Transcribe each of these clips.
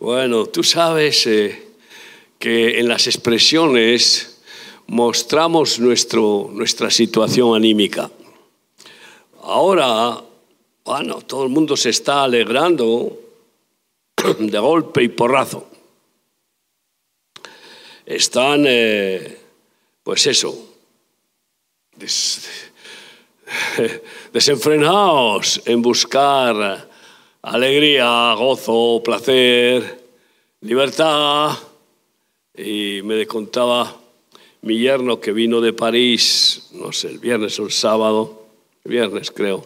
Bueno, tú sabes eh, que en las expresiones mostramos nuestro, nuestra situación anímica. Ahora, bueno, todo el mundo se está alegrando de golpe y porrazo. Están, eh, pues eso, desenfrenados en buscar alegría, gozo, placer, libertad. Y me contaba mi yerno que vino de París, no sé, el viernes o el sábado, viernes creo,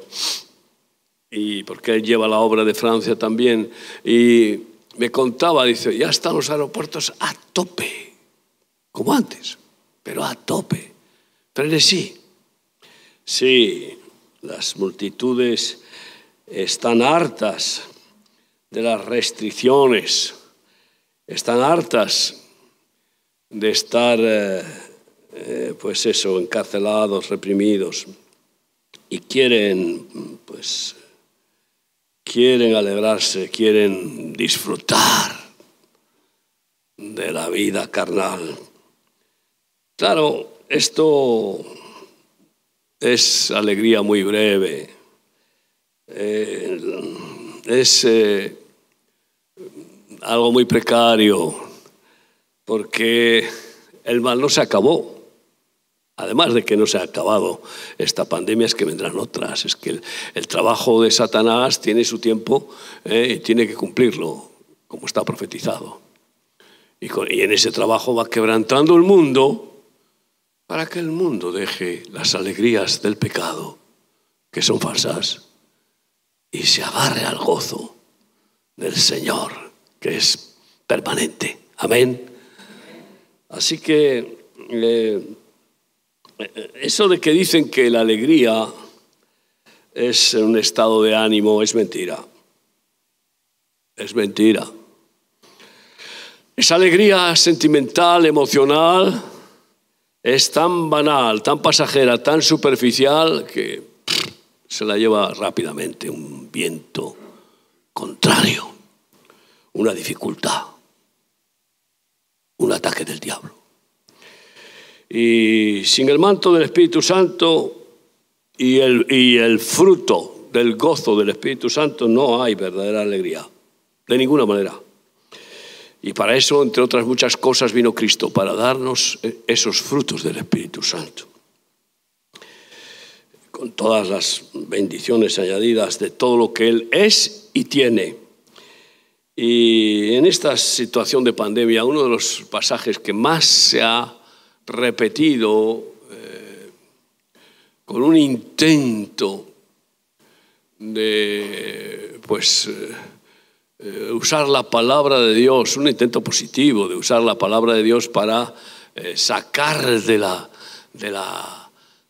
y porque él lleva la obra de Francia también, y me contaba, dice, ya están los aeropuertos a tope, como antes, pero a tope. Pero sí, sí, las multitudes están hartas de las restricciones, están hartas de estar, eh, eh, pues eso, encarcelados, reprimidos, y quieren, pues, quieren alegrarse, quieren disfrutar de la vida carnal. Claro, esto es alegría muy breve eh, es eh, algo muy precario, porque el mal no se acabó. Además de que no se ha acabado esta pandemia, es que vendrán otras. Es que el, trabajo de Satanás tiene su tiempo eh, y tiene que cumplirlo, como está profetizado. Y, y en ese trabajo va quebrantando el mundo para que el mundo deje las alegrías del pecado, que son falsas y se agarre al gozo del Señor, que es permanente. Amén. Así que eh, eso de que dicen que la alegría es un estado de ánimo es mentira. Es mentira. Esa alegría sentimental, emocional, es tan banal, tan pasajera, tan superficial que se la lleva rápidamente un viento contrario, una dificultad, un ataque del diablo. Y sin el manto del Espíritu Santo y el, y el fruto del gozo del Espíritu Santo no hay verdadera alegría, de ninguna manera. Y para eso, entre otras muchas cosas, vino Cristo, para darnos esos frutos del Espíritu Santo con todas las bendiciones añadidas de todo lo que Él es y tiene. Y en esta situación de pandemia, uno de los pasajes que más se ha repetido eh, con un intento de pues eh, eh, usar la palabra de Dios, un intento positivo de usar la palabra de Dios para sacar de la, de la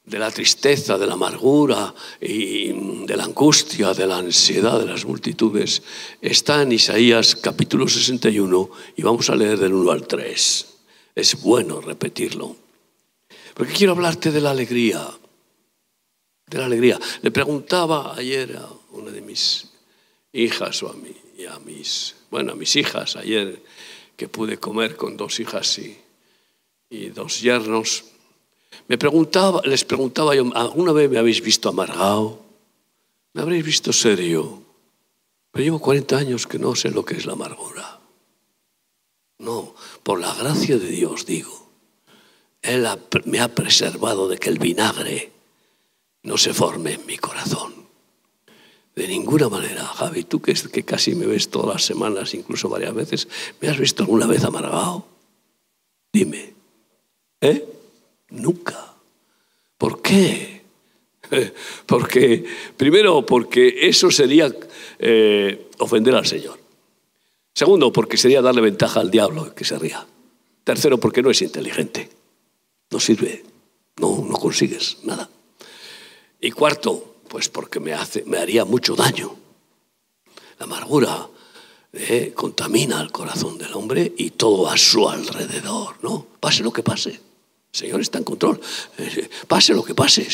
de la tristeza, de la amargura y de la angustia, de la ansiedad de las multitudes, está en Isaías capítulo 61 y vamos a leer del 1 al 3. Es bueno repetirlo. Porque quiero hablarte de la alegría. De la alegría. Le preguntaba ayer a una de mis hijas o a, mí, y a mis, bueno, a mis hijas ayer que pude comer con dos hijas y, y dos yernos me preguntaba, les preguntaba yo, ¿alguna vez me habéis visto amargado? ¿Me habréis visto serio? Pero llevo 40 años que no sé lo que es la amargura. No, por la gracia de Dios digo. Él me ha preservado de que el vinagre no se forme en mi corazón. De ninguna manera, Javi, tú que, que casi me ves todas las semanas, incluso varias veces, ¿me has visto alguna vez amargado? Dime. ¿Eh? Nunca. ¿Por qué? Porque, primero, porque eso sería eh, ofender al Señor. Segundo, porque sería darle ventaja al diablo que se ría. Tercero, porque no es inteligente. No sirve. No, no consigues nada. Y cuarto, pues porque me, hace, me haría mucho daño. La amargura eh, contamina el corazón del hombre y todo a su alrededor, ¿no? Pase lo que pase. Señor está en control. Eh, pase lo que pase.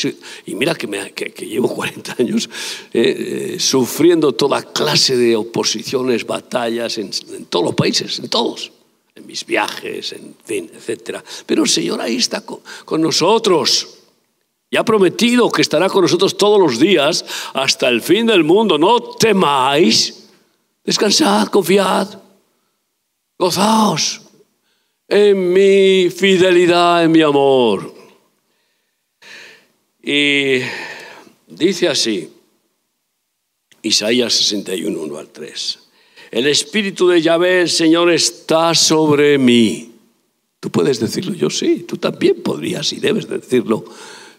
Y mira que, me, que, llevo 40 años eh, eh, sufriendo toda clase de oposiciones, batallas en, todos los países, en todos. En mis viajes, en etc. Pero el Señor ahí está con, con nosotros. Y ha prometido que estará con nosotros todos los días hasta el fin del mundo. No temáis. Descansad, confiad. Gozaos en mi fidelidad, en mi amor. Y dice así, Isaías 61, 1 al 3. El espíritu de Yahvé, el Señor, está sobre mí. Tú puedes decirlo, yo sí, tú también podrías y debes decirlo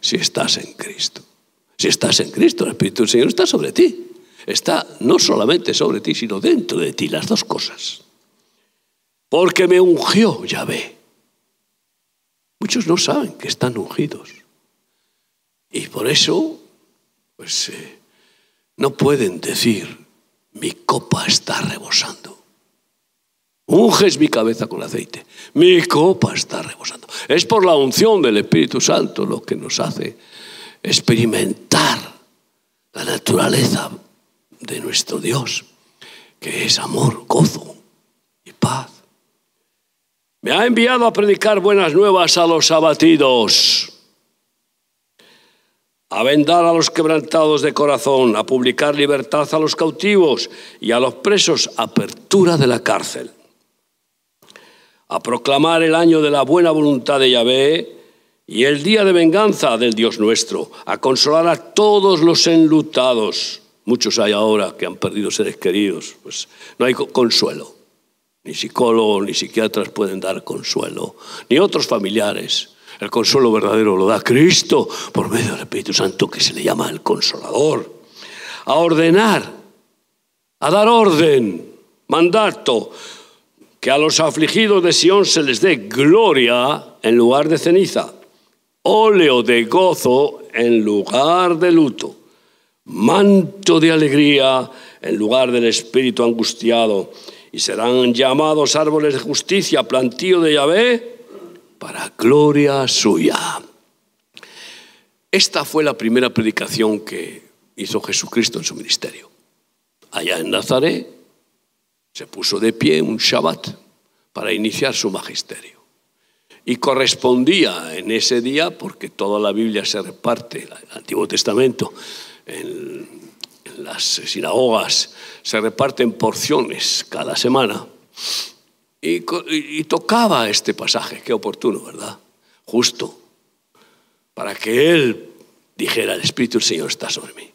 si estás en Cristo. Si estás en Cristo, el Espíritu del Señor está sobre ti. Está no solamente sobre ti, sino dentro de ti, las dos cosas porque me ungió Yahvé. Muchos no saben que están ungidos. Y por eso, pues, eh, no pueden decir, mi copa está rebosando. Unges mi cabeza con aceite. Mi copa está rebosando. Es por la unción del Espíritu Santo lo que nos hace experimentar la naturaleza de nuestro Dios, que es amor, gozo y paz. Me ha enviado a predicar buenas nuevas a los abatidos, a vendar a los quebrantados de corazón, a publicar libertad a los cautivos y a los presos apertura de la cárcel, a proclamar el año de la buena voluntad de Yahvé y el día de venganza del Dios nuestro, a consolar a todos los enlutados. Muchos hay ahora que han perdido seres queridos, pues no hay consuelo. Ni psicólogos ni psiquiatras pueden dar consuelo, ni otros familiares. El consuelo verdadero lo da Cristo por medio del Espíritu Santo que se le llama el consolador. A ordenar, a dar orden, mandato, que a los afligidos de Sión se les dé gloria en lugar de ceniza, óleo de gozo en lugar de luto, manto de alegría en lugar del espíritu angustiado y serán llamados árboles de justicia, plantío de Yahvé, para gloria suya. Esta fue la primera predicación que hizo Jesucristo en su ministerio. Allá en Nazaret se puso de pie un Shabbat para iniciar su magisterio. Y correspondía en ese día, porque toda la Biblia se reparte, el Antiguo Testamento, en sinagogas se reparten porciones cada semana. Y, tocaba este pasaje, qué oportuno, ¿verdad? Justo, para que él dijera, el Espíritu del Señor está sobre mí.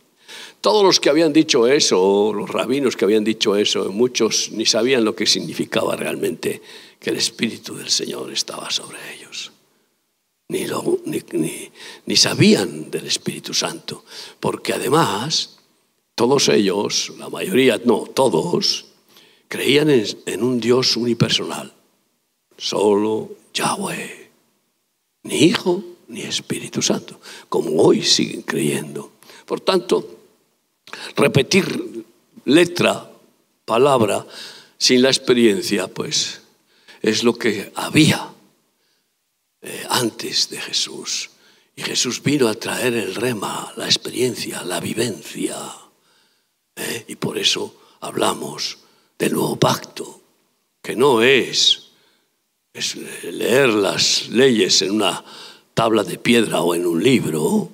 Todos los que habían dicho eso, los rabinos que habían dicho eso, muchos ni sabían lo que significaba realmente que el Espíritu del Señor estaba sobre ellos. Ni, ni, ni sabían del Espíritu Santo, porque además todos ellos, la mayoría, no, todos, creían en, un Dios unipersonal, solo Yahweh, ni Hijo ni Espíritu Santo, como hoy siguen creyendo. Por tanto, repetir letra, palabra, sin la experiencia, pues es lo que había eh, antes de Jesús. Y Jesús vino a traer el rema, la experiencia, la vivencia. Y por eso hablamos del nuevo pacto, que no es leer las leyes en una tabla de piedra o en un libro,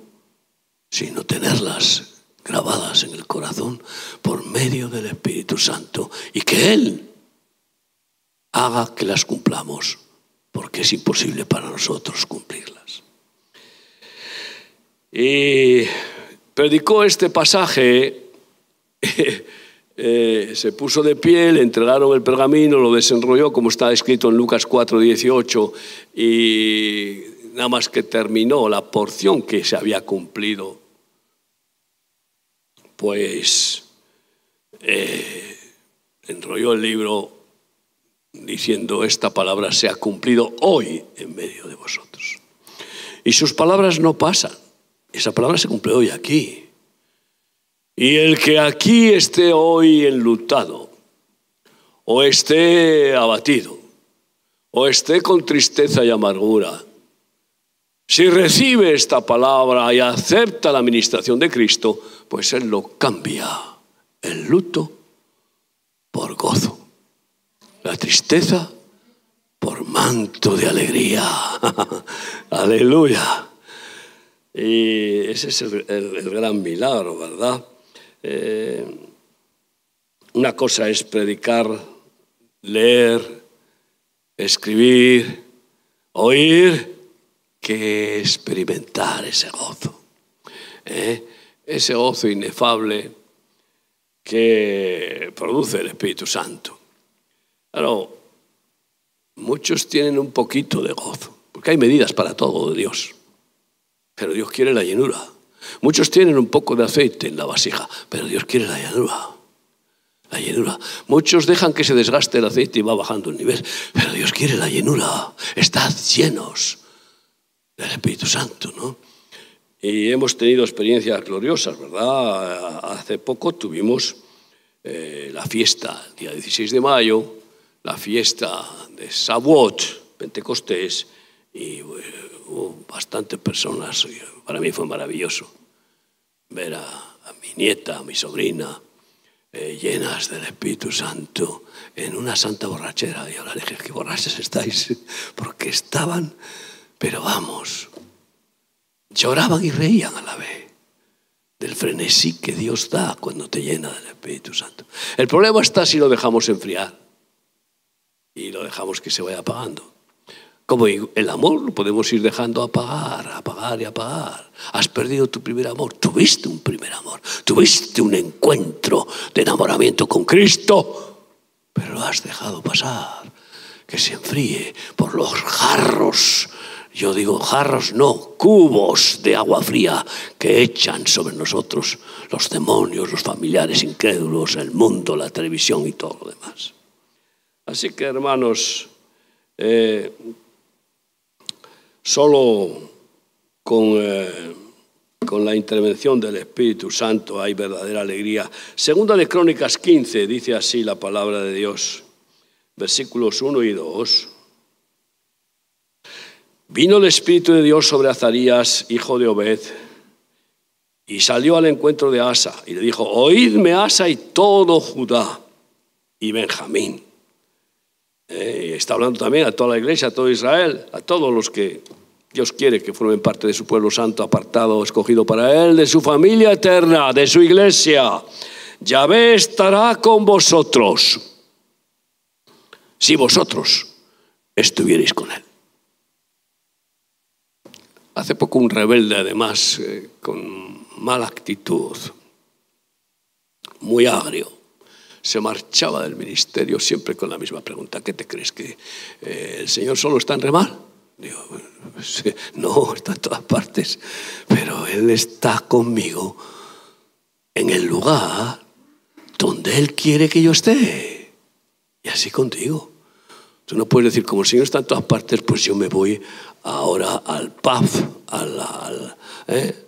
sino tenerlas grabadas en el corazón por medio del Espíritu Santo y que Él haga que las cumplamos, porque es imposible para nosotros cumplirlas. Y predicó este pasaje Eh, se puso de pie, le entregaron el pergamino, lo desenrolló como está escrito en Lucas 4, 18, y nada más que terminó la porción que se había cumplido, pues eh, enrolló el libro diciendo, esta palabra se ha cumplido hoy en medio de vosotros. Y sus palabras no pasan, esa palabra se cumple hoy aquí. Y el que aquí esté hoy enlutado, o esté abatido, o esté con tristeza y amargura, Si recibe esta palabra y acepta la administración de Cristo, pues Él lo cambia el luto por gozo, la tristeza por manto de alegría. Aleluya. Y ese es el, gran milagro, ¿verdad? Eh, una cosa es predicar, leer, escribir, oír, que experimentar ese gozo. ¿eh? Ese gozo inefable que produce el Espíritu Santo. Claro, muchos tienen un poquito de gozo, porque hay medidas para todo de Dios. Pero Dios quiere la llenura. Muchos tienen un poco de aceite en la vasija, pero Dios quiere la llenura. La llenura. Muchos dejan que se desgaste el aceite y va bajando el nivel, pero Dios quiere la llenura. Estad llenos del Espíritu Santo, ¿no? Y hemos tenido experiencias gloriosas, ¿verdad? Hace poco tuvimos eh, la fiesta, el día 16 de mayo, la fiesta de Sabot, Pentecostés, y eh, hubo bastantes personas. Para mí fue maravilloso ver a, mi nieta, a mi sobrina, eh, llenas del Espíritu Santo en una santa borrachera. Y ahora dije, qué borrachas estáis, porque estaban, pero vamos, lloraban y reían a la vez del frenesí que Dios da cuando te llena del Espíritu Santo. El problema está si lo dejamos enfriar y lo dejamos que se vaya apagando. Como el amor lo podemos ir dejando apagar, apagar y apagar. Has perdido tu primer amor, tuviste un primer amor, tuviste un encuentro de enamoramiento con Cristo, pero lo has dejado pasar, que se enfríe por los jarros yo digo jarros, no, cubos de agua fría que echan sobre nosotros los demonios, los familiares incrédulos, el mundo, la televisión y todo lo demás. Así que hermanos, eh, solo con, eh, con la intervención del Espíritu Santo hay verdadera alegría. Segunda de Crónicas 15 dice así la palabra de Dios, versículos 1 y 2. Vino el Espíritu de Dios sobre Azarías, hijo de Obed, y salió al encuentro de Asa y le dijo, oídme Asa y todo Judá y Benjamín. Eh, está hablando también a toda la iglesia, a todo Israel, a todos los que Dios quiere que formen parte de su pueblo santo, apartado, escogido para Él, de su familia eterna, de su iglesia. Yahvé estará con vosotros si vosotros estuvierais con Él. Hace poco un rebelde, además, eh, con mala actitud, muy agrio, se marchaba del ministerio siempre con la misma pregunta. ¿Qué te crees? ¿Que eh, el Señor solo está en remar? Digo, no, está en todas partes, pero Él está conmigo en el lugar donde Él quiere que yo esté. Y así contigo. Tú no puedes decir, como el Señor está en todas partes, pues yo me voy ahora al pub, a la, ¿eh?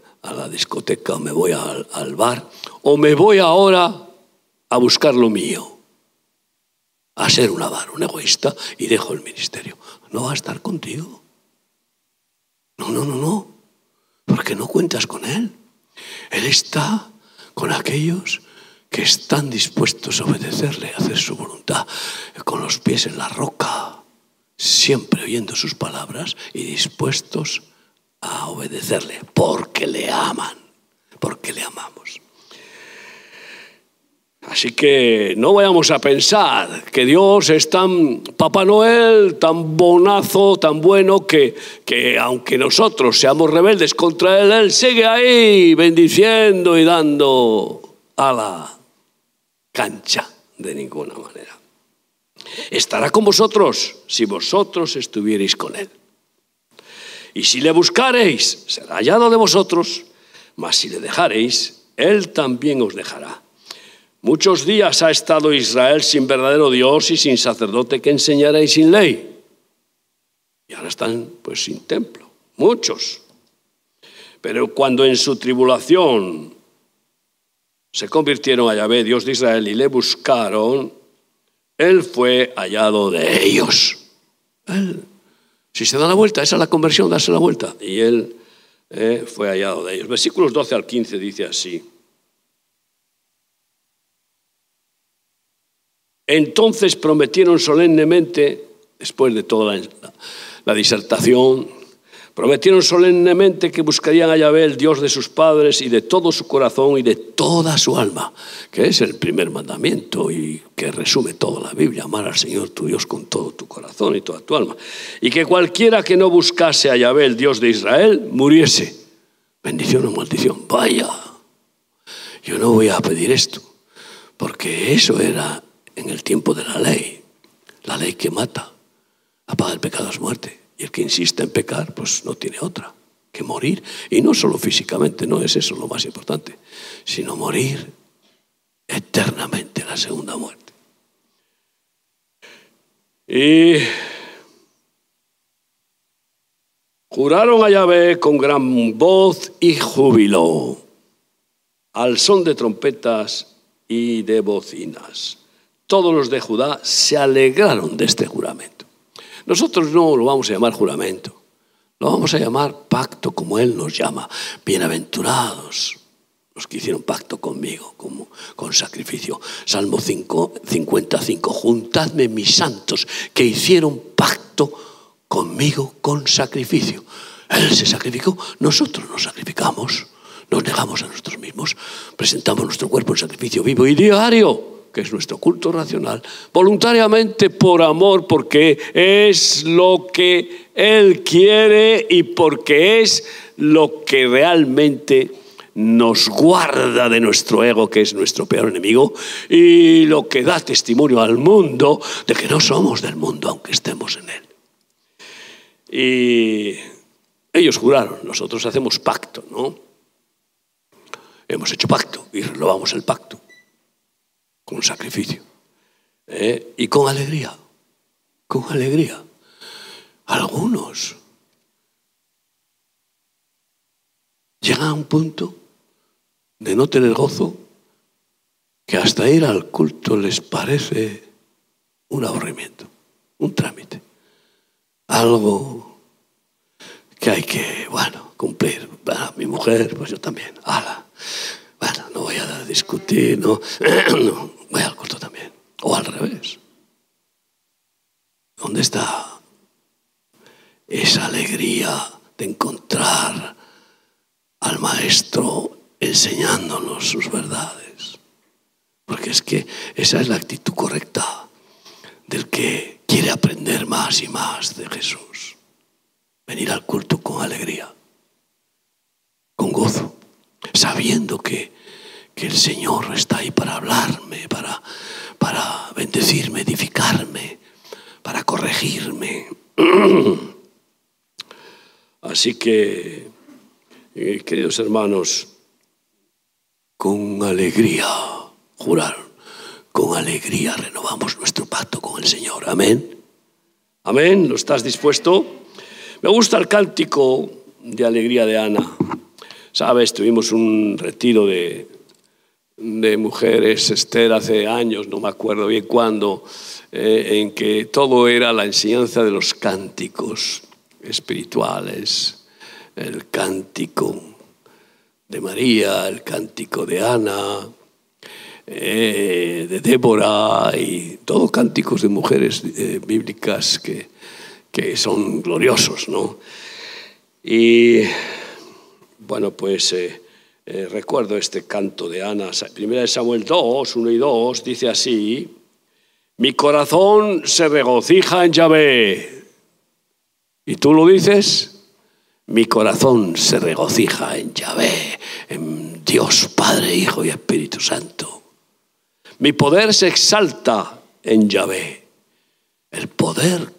discoteca, o me voy al bar, o me voy ahora a buscar lo mío, a ser un avaro, un egoísta, y dejo el ministerio. No va a estar contigo. No, no, no, no, porque no cuentas con Él. Él está con aquellos que están dispuestos a obedecerle, a hacer su voluntad, con los pies en la roca siempre oyendo sus palabras y dispuestos a obedecerle, porque le aman, porque le amamos. Así que no vayamos a pensar que Dios es tan Papá Noel, tan bonazo, tan bueno, que, que aunque nosotros seamos rebeldes contra Él, Él sigue ahí bendiciendo y dando a la cancha de ninguna manera estará con vosotros si vosotros estuvierais con él. Y si le buscareis, será hallado de vosotros, mas si le dejareis, él también os dejará. Muchos días ha estado Israel sin verdadero Dios y sin sacerdote que enseñara y sin ley. Y ahora están pues sin templo, muchos. Pero cuando en su tribulación se convirtieron a Yahvé, Dios de Israel, y le buscaron, él fue hallado de ellos. Si se da la vuelta, esa es la conversión, darse la vuelta. Y él eh, fue hallado de ellos. Versículos 12 al 15 dice así. Entonces prometieron solemnemente, después de toda la disertación, Prometieron solemnemente que buscarían a Yahvé, el Dios de sus padres, y de todo su corazón y de toda su alma, que es el primer mandamiento y que resume toda la Biblia, amar al Señor tu Dios con todo tu corazón y toda tu alma. Y que cualquiera que no buscase a Yahvé, el Dios de Israel, muriese. Bendición o maldición. Vaya, yo no voy a pedir esto, porque eso era en el tiempo de la ley, la ley que mata, apaga el pecado es muerte. Y el que insiste en pecar, pues no tiene otra que morir. Y no solo físicamente, no es eso lo más importante, sino morir eternamente la segunda muerte. Y juraron a Yahvé con gran voz y júbilo, al son de trompetas y de bocinas. Todos los de Judá se alegraron de este juramento. Nosotros no lo vamos a llamar juramento, lo vamos a llamar pacto como Él nos llama. Bienaventurados los que hicieron pacto conmigo, como, con sacrificio. Salmo 5, 55, juntadme mis santos que hicieron pacto conmigo con sacrificio. Él se sacrificó, nosotros nos sacrificamos, nos negamos a nosotros mismos, presentamos nuestro cuerpo en sacrificio vivo y diario que es nuestro culto racional, voluntariamente por amor, porque es lo que Él quiere y porque es lo que realmente nos guarda de nuestro ego, que es nuestro peor enemigo, y lo que da testimonio al mundo de que no somos del mundo, aunque estemos en él. Y ellos juraron, nosotros hacemos pacto, ¿no? Hemos hecho pacto y renovamos el pacto con sacrificio ¿eh? y con alegría, con alegría. Algunos llegan a un punto de no tener gozo que hasta ir al culto les parece un aburrimiento, un trámite, algo que hay que, bueno, cumplir. mi mujer, pues yo también. Ala. Discutir, no, no voy al culto también. O al revés. ¿Dónde está esa alegría de encontrar al Maestro enseñándonos sus verdades? Porque es que esa es la actitud correcta del que quiere aprender más y más de Jesús. Venir al culto con alegría, con gozo, sabiendo que que el Señor está ahí para hablarme, para, para bendecirme, edificarme, para corregirme. Así que, eh, queridos hermanos, con alegría, jurar, con alegría renovamos nuestro pacto con el Señor. Amén. Amén. ¿Lo estás dispuesto? Me gusta el cántico de alegría de Ana. Sabes, tuvimos un retiro de, de mujeres, Esther, hace años, no me acuerdo bien cuándo, eh, en que todo era la enseñanza de los cánticos espirituales, el cántico de María, el cántico de Ana, eh, de Débora y todos cánticos de mujeres eh, bíblicas que, que, son gloriosos, ¿no? Y bueno, pues recuerdo este canto de Ana, primera de Samuel 2, 1 y 2, dice así, mi corazón se regocija en Yahvé. ¿Y tú lo dices? Mi corazón se regocija en Yahvé, en Dios Padre, Hijo y Espíritu Santo. Mi poder se exalta en Yahvé. El poder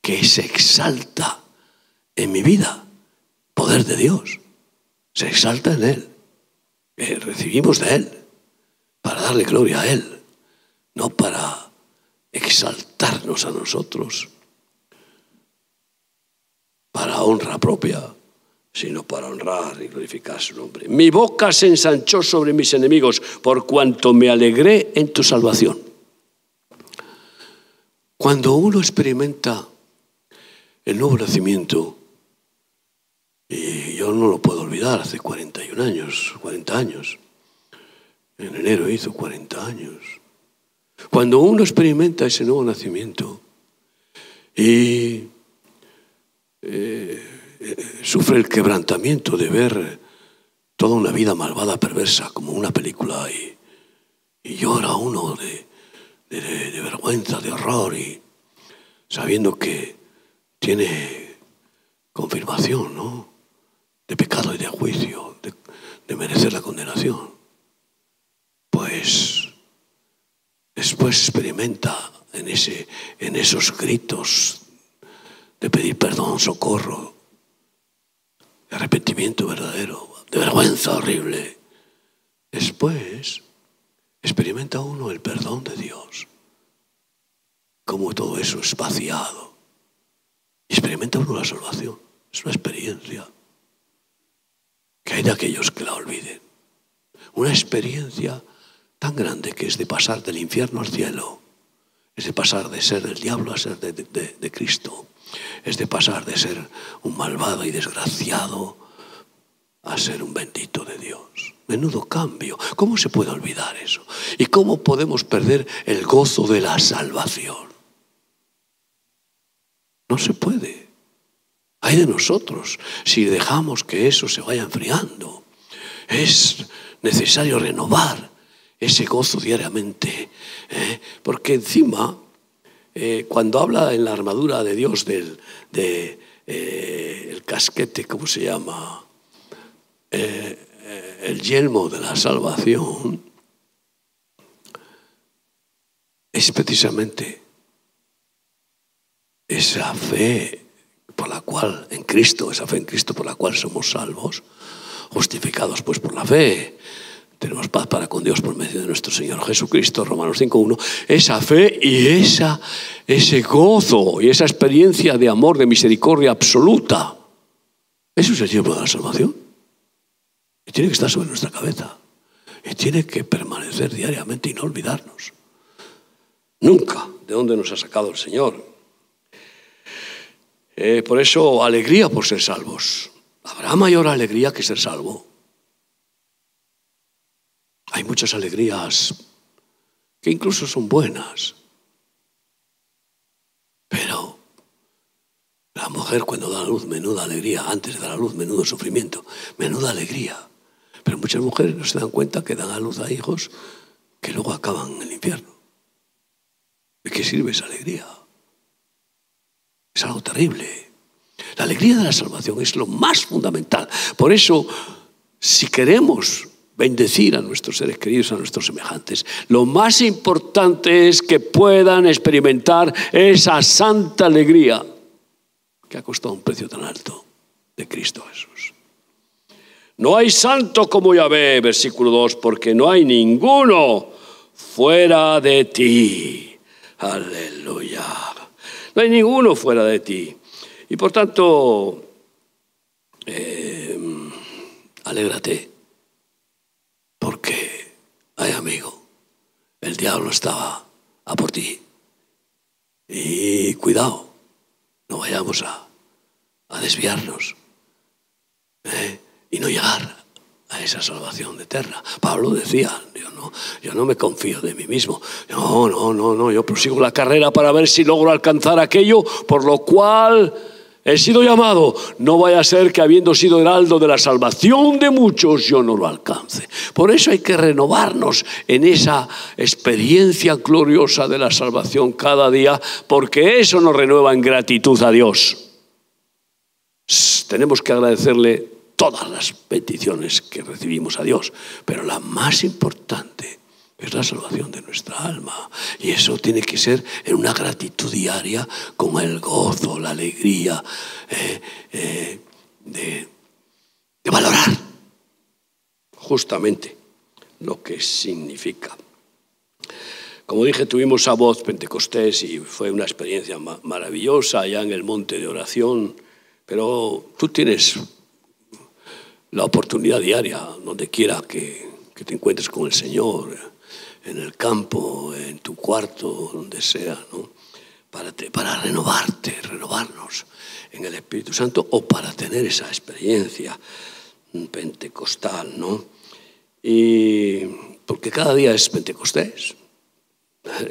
que se exalta en mi vida, poder de Dios se exalta en Él. recibimos de Él para darle gloria a Él, no para exaltarnos a nosotros para honra propia, sino para honrar y glorificar su nombre. Mi boca se ensanchó sobre mis enemigos por cuanto me alegré en tu salvación. Cuando uno experimenta el nuevo nacimiento, y no lo puedo olvidar, hace 41 años, 40 años. En enero hizo 40 años. Cuando uno experimenta ese nuevo nacimiento y eh, eh, sufre el quebrantamiento de ver toda una vida malvada, perversa, como una película, y, y llora uno de, de, vergüenza, de horror, y sabiendo que tiene confirmación, ¿no? De pecado y de juicio, de, merecer la condenación. Pues después experimenta en, ese, en esos gritos de pedir perdón, socorro, de arrepentimiento verdadero, de vergüenza horrible. Después experimenta uno el perdón de Dios, como todo eso es vaciado. Experimenta uno la salvación. Es una experiencia que hay de aquellos que la olviden. Una experiencia tan grande que es de pasar del infierno al cielo. Es de pasar de ser del diablo a ser de, de Cristo es de pasar de ser un malvado y desgraciado a ser un bendito de Dios. Menudo cambio. ¿Cómo se puede olvidar eso? ¿Y cómo podemos perder el gozo de la salvación? No se puede. Hay de nosotros si dejamos que eso se vaya enfriando. Es necesario renovar ese gozo diariamente, ¿eh? porque encima eh, cuando habla en la armadura de Dios del de, eh, casquete, ¿cómo se llama? El yelmo de la salvación, es precisamente esa fe por la cual, en Cristo, esa fe en Cristo por la cual somos salvos, justificados pues por la fe, tenemos paz para con Dios por medio de nuestro Señor Jesucristo, Romanos 5.1. Esa fe y esa, ese gozo y esa experiencia de amor, de misericordia absoluta. Eso es el tiempo de la salvación. Y tiene que estar sobre nuestra cabeza. Y tiene que permanecer diariamente y no olvidarnos. Nunca de dónde nos ha sacado el Señor. Eh, por eso, alegría por ser salvos. Habrá mayor alegría que ser salvo. Hay muchas alegrías que incluso son buenas. Pero la mujer cuando da a luz, menuda alegría, antes de dar a luz, menudo sufrimiento, menuda alegría. Pero muchas mujeres no se dan cuenta que dan a luz a hijos que luego acaban en el infierno. ¿De qué sirve esa alegría? Es algo terrible. La alegría de la salvación es lo más fundamental. Por eso, si queremos bendecir a nuestros seres queridos, a nuestros semejantes. Lo más importante es que puedan experimentar esa santa alegría que ha costado un precio tan alto de Cristo Jesús. No hay santo como Yahvé, versículo 2, porque no hay ninguno fuera de ti. Aleluya. No hay ninguno fuera de ti. Y por tanto, eh, alégrate porque, ay amigo, el diablo estaba a por ti. Y cuidado, no vayamos a, desviarnos ¿eh? y no llegar a esa salvación eterna. Pablo decía, yo no, yo no me confío de mí mismo. No, no, no, no, yo prosigo la carrera para ver si logro alcanzar aquello por lo cual He sido llamado, no vaya a ser que habiendo sido heraldo de la salvación de muchos, yo no lo alcance. Por eso hay que renovarnos en esa experiencia gloriosa de la salvación cada día, porque eso nos renueva en gratitud a Dios. Tenemos que agradecerle todas las peticiones que recibimos a Dios, pero la más importante es la salvación de nuestra alma. Y eso tiene que ser en una gratitud diaria con el gozo, la alegría eh, eh, de, de valorar justamente lo que significa. Como dije, tuvimos a voz Pentecostés y fue una experiencia maravillosa allá en el monte de oración, pero tú tienes la oportunidad diaria, donde quiera que, te encuentres con el Señor, en el campo, en tu cuarto, donde sea, para, para renovarte, renovarnos en el Espíritu Santo o para tener esa experiencia pentecostal, ¿no? Y porque cada día es Pentecostés.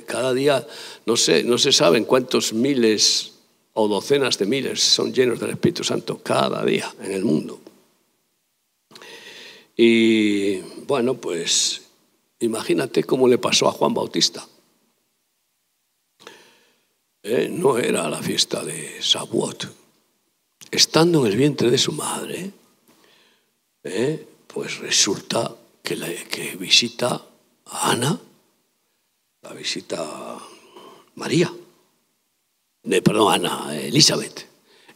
Cada día, no sé, no se saben cuántos miles o docenas de miles son llenos del Espíritu Santo cada día en el mundo. Y bueno, pues imagínate cómo le pasó a Juan Bautista. Eh, no era la fiesta de Shavuot. Estando en el vientre de su madre, eh, pues resulta que, que visita a Ana, la visita María, de, perdón, Ana, Elizabeth.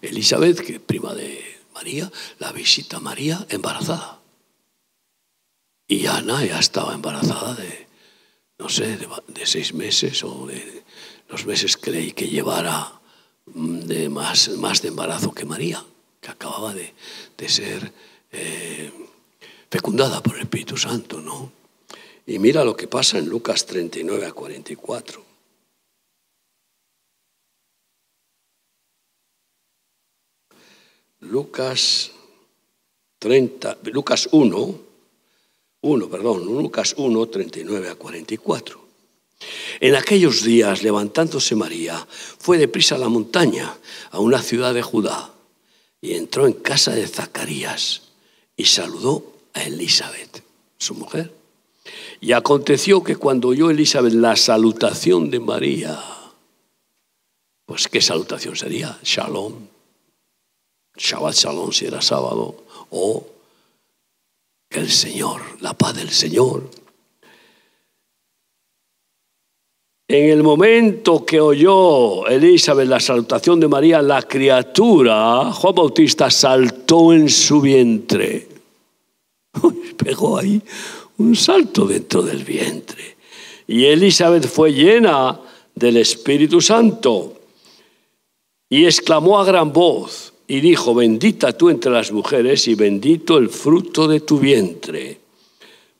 Elizabeth, que es prima de María, la visita María embarazada. Y Ana ya estaba embarazada de, no sé, de, seis meses o de los meses que, que llevara mm, de más, más de embarazo que María, que acababa de, ser eh, fecundada por el Espíritu Santo, ¿no? Y mira lo que pasa en Lucas 39 a 44. Lucas 30, Lucas 1, 1, perdón, Lucas 1, 39 a 44. En aquellos días, levantándose María, fue deprisa a la montaña, a una ciudad de Judá, y entró en casa de Zacarías y saludó a Elizabeth, su mujer. Y aconteció que cuando oyó Elizabeth la salutación de María, pues ¿qué salutación sería? Shalom. Shabbat Shalom si era sábado, o el Señor, la paz del Señor. En el momento que oyó Elizabeth la salutación de María, la criatura, Juan Bautista, saltó en su vientre. Pegó ahí un salto dentro del vientre. Y Elizabeth fue llena del Espíritu Santo y exclamó a gran voz, y dijo, bendita tú entre las mujeres y bendito el fruto de tu vientre.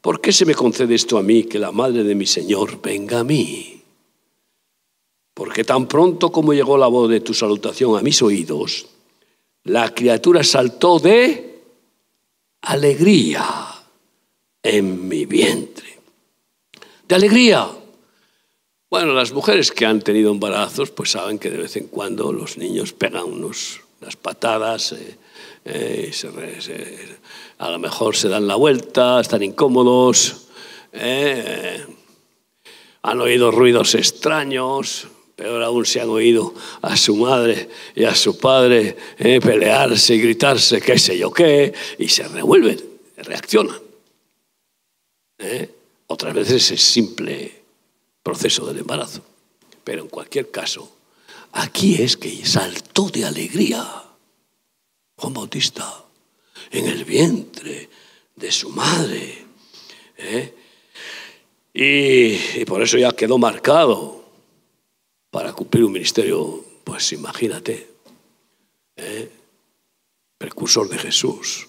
¿Por qué se me concede esto a mí, que la madre de mi Señor venga a mí? Porque tan pronto como llegó la voz de tu salutación a mis oídos, la criatura saltó de alegría en mi vientre. De alegría. Bueno, las mujeres que han tenido embarazos pues saben que de vez en cuando los niños pegan unos las patadas, eh, eh, a lo mejor se dan la vuelta, están incómodos, eh, han oído ruidos extraños, peor aún se han oído a su madre y a su padre pelearse y gritarse qué sé yo qué, y se revuelven, reaccionan. Otras veces es simple proceso del embarazo, pero en cualquier caso, Aquí es que saltó de alegría Juan Bautista en el vientre de su madre. ¿eh? Y, por eso ya quedó marcado para cumplir un ministerio, pues imagínate, ¿eh? precursor de Jesús.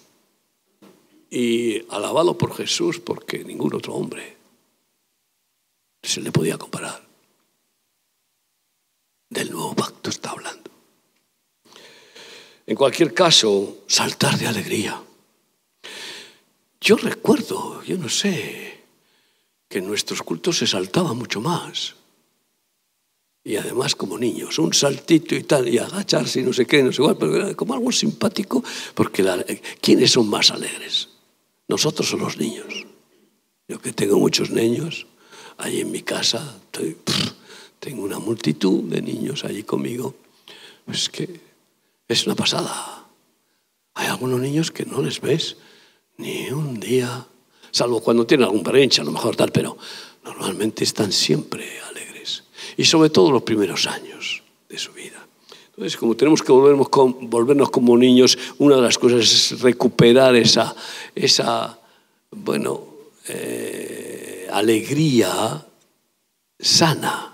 Y alabado por Jesús porque ningún otro hombre se le podía comparar. Del nuevo pacto está hablando. En cualquier caso, saltar de alegría. Yo recuerdo, yo no sé, que en nuestros cultos se saltaba mucho más. Y además como niños, un saltito y tal, y agacharse y no sé qué, no sé cuál, pero como algo simpático, porque ¿quiénes son más alegres? Nosotros o los niños. Yo que tengo muchos niños, ahí en mi casa, estoy... Tengo una multitud de niños allí conmigo. Es que es una pasada. Hay algunos niños que no les ves ni un día, salvo cuando tienen algún berrinche, a lo mejor tal, pero normalmente están siempre alegres. Y sobre todo los primeros años de su vida. Entonces, como tenemos que volvernos, como niños, una de las cosas es recuperar esa, esa bueno, eh, alegría sana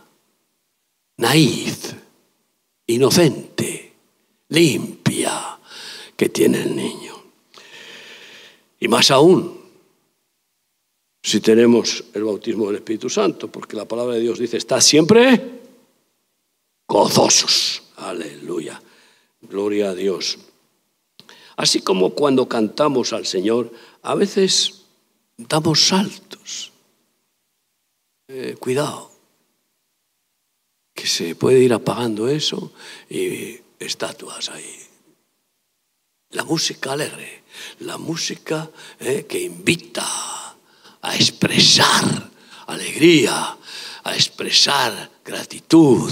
naíz, inocente, limpia que tiene el niño. Y más aún, si tenemos el bautismo del Espíritu Santo, porque la palabra de Dios dice, está siempre gozoso gozosos. Aleluya. Gloria a Dios. Así como cuando cantamos al Señor, a veces damos saltos. Eh, cuidado, que se puede ir apagando eso y estatuas ahí. La música alegre, la música eh, que invita a expresar alegría, a expresar gratitud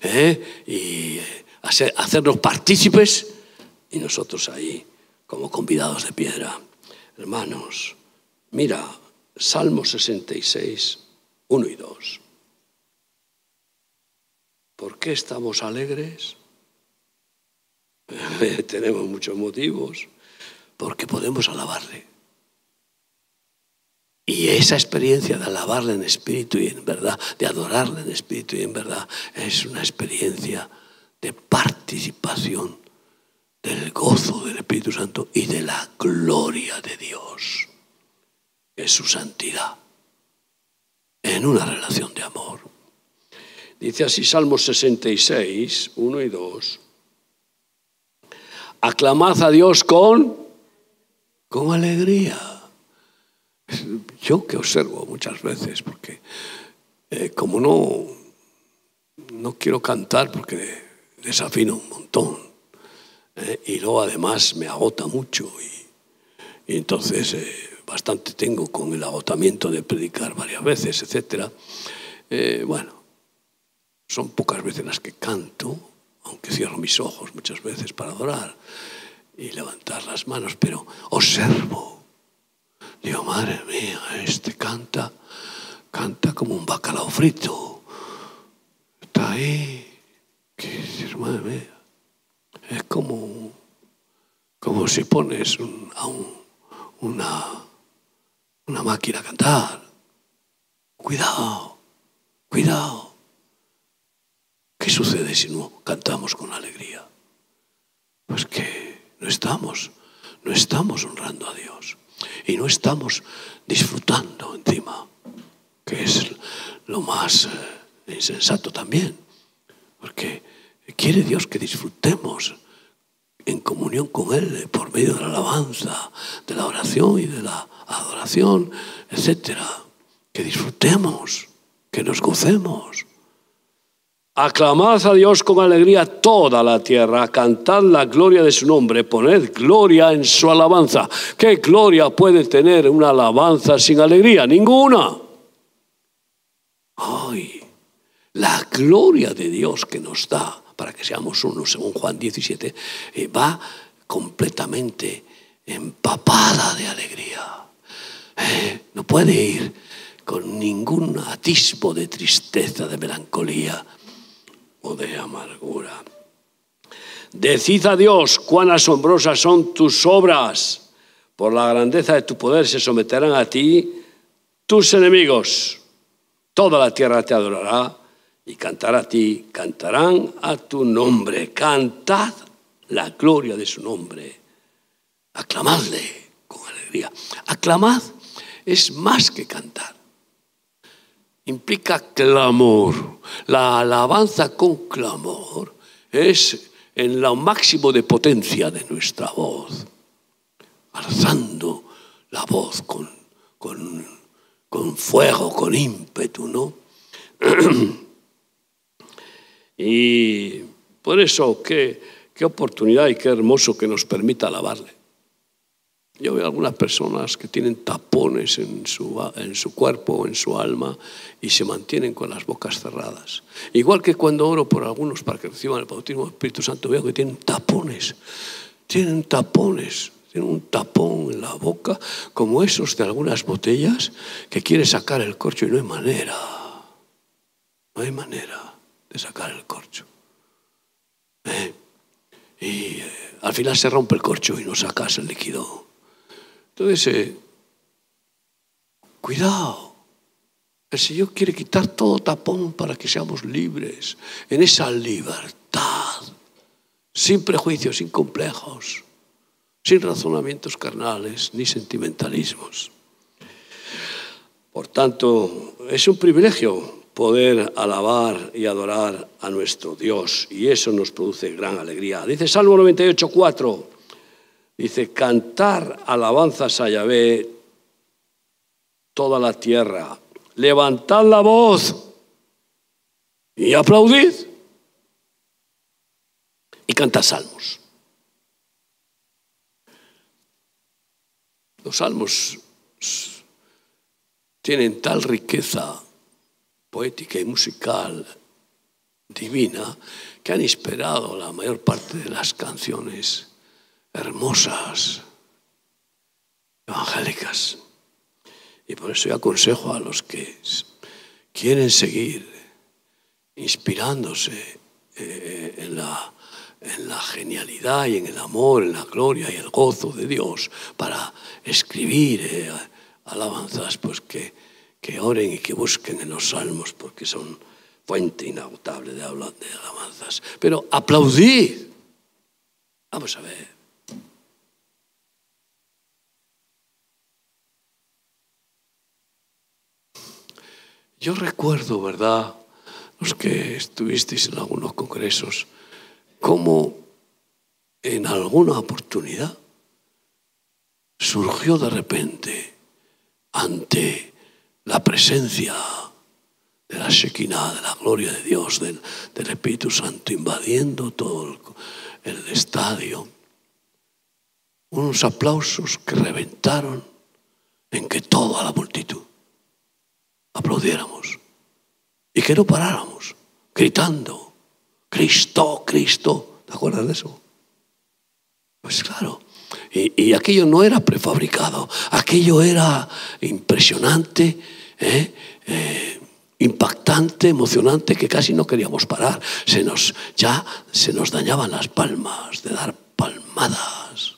eh, y hacernos partícipes y nosotros ahí como convidados de piedra. Hermanos, mira, Salmo 66, 1 y 2. ¿Por qué estamos alegres? Tenemos muchos motivos, porque podemos alabarle. Y esa experiencia de alabarle en espíritu y en verdad, de adorarle en espíritu y en verdad, es una experiencia de participación del gozo del Espíritu Santo y de la gloria de Dios, es su santidad, en una relación de amor. Dice así Salmos 66, 1 y 2. Aclamad a Dios con, con alegría. Yo que observo muchas veces, porque eh, como no, no quiero cantar porque desafino un montón ¿eh? y luego además me agota mucho y, entonces eh, bastante tengo con el agotamiento de predicar varias veces, etc. Eh, bueno, son pocas veces las que canto, aunque cierro mis ojos muchas veces para adorar y levantar las manos, pero observo. Digo, madre mía, este canta, canta como un bacalao frito. Está ahí. ¿Qué madre mía? Es como, como si pones a una, una máquina a cantar. Cuidado, cuidado. ¿Qué sucede si no cantamos con alegría? Pues que no estamos, no estamos honrando a Dios y no estamos disfrutando encima, que es lo más eh, insensato también, porque Quiere Dios que disfrutemos en comunión con Él por medio de la alabanza, de la oración y de la adoración, etc. Que disfrutemos, que nos gocemos. Aclamad a Dios con alegría toda la tierra, cantad la gloria de su nombre, poned gloria en su alabanza. ¿Qué gloria puede tener una alabanza sin alegría? Ninguna. Ay, la gloria de Dios que nos da para que seamos uno, según Juan 17, eh, va completamente empapada de alegría. Eh, no puede ir con ningún atisbo de tristeza, de melancolía o de amargura. Decid a Dios cuán asombrosas son tus obras. Por la grandeza de tu poder se someterán a ti tus enemigos. Toda la tierra te adorará y cantar a ti, cantarán a tu nombre, cantad la gloria de su nombre, aclamadle con alegría. Aclamad es más que cantar, implica clamor. La alabanza con clamor es en lo máximo de potencia de nuestra voz, alzando la voz con, con, con fuego, con ímpetu, ¿no? Y por eso, qué, qué oportunidad y qué hermoso que nos permita alabarle. Yo veo algunas personas que tienen tapones en su, en su cuerpo en su alma y se mantienen con las bocas cerradas. Igual que cuando oro por algunos para que reciban el bautismo del Espíritu Santo, veo que tienen tapones. Tienen tapones. Tienen un tapón en la boca, como esos de algunas botellas, que quiere sacar el corcho y no hay manera. No hay manera de sacar el corcho. ¿Eh? Y eh, al final se rompe el corcho y no sacas el líquido. Entonces, cuidado. El Señor quiere quitar todo tapón para que seamos libres en esa libertad, sin prejuicios, sin complejos, sin razonamientos carnales ni sentimentalismos. Por tanto, es un privilegio poder alabar y adorar a nuestro Dios. Y eso nos produce gran alegría. Dice Salmo 98, 4. Dice, cantar alabanzas a Yahvé toda la tierra. Levantad la voz y aplaudid. Y cantad salmos. Los salmos tienen tal riqueza poética y musical divina que han inspirado la mayor parte de las canciones hermosas, evangélicas. Y por eso yo aconsejo a los que quieren seguir inspirándose eh, en, la, en la genialidad y en el amor, en la gloria y el gozo de Dios para escribir eh, alabanzas, pues que, que oren y que busquen en los salmos porque son fuente inagotable de, de alabanzas. Pero aplaudid. Vamos a ver. Yo recuerdo, ¿verdad? Los que estuvisteis en algunos congresos, cómo en alguna oportunidad surgió de repente ante la presencia de la Shekinah, de la gloria de Dios, del, Espíritu Santo invadiendo todo el estadio, unos aplausos que reventaron en que toda la multitud aplaudiéramos y que no paráramos gritando, Cristo, Cristo. ¿Te acuerdas de eso? Pues claro. Y, aquello no era prefabricado, aquello era impresionante, ¿eh? Eh, impactante, emocionante, que casi no queríamos parar. Se nos, ya se nos dañaban las palmas de dar palmadas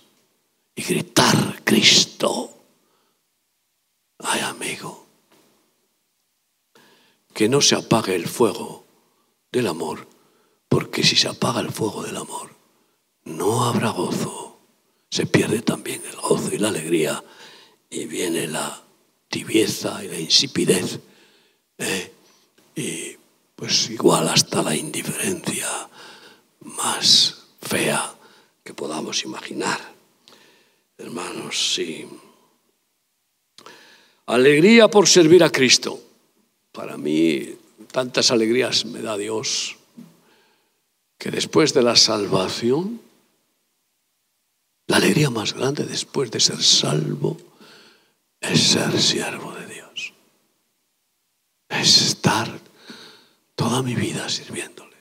y gritar, Cristo. Ay, amigo que no se apague el fuego del amor, porque si se apaga el fuego del amor, no habrá gozo. Se pierde también el gozo y la alegría y viene la tibieza y la insipidez. ¿eh? Y pues igual hasta la indiferencia más fea que podamos imaginar. Hermanos, sí. Alegría por servir a Cristo. Para mí, tantas alegrías me da Dios que después de la salvación, la alegría más grande después de ser salvo es ser siervo de Dios. Es estar toda mi vida sirviéndole.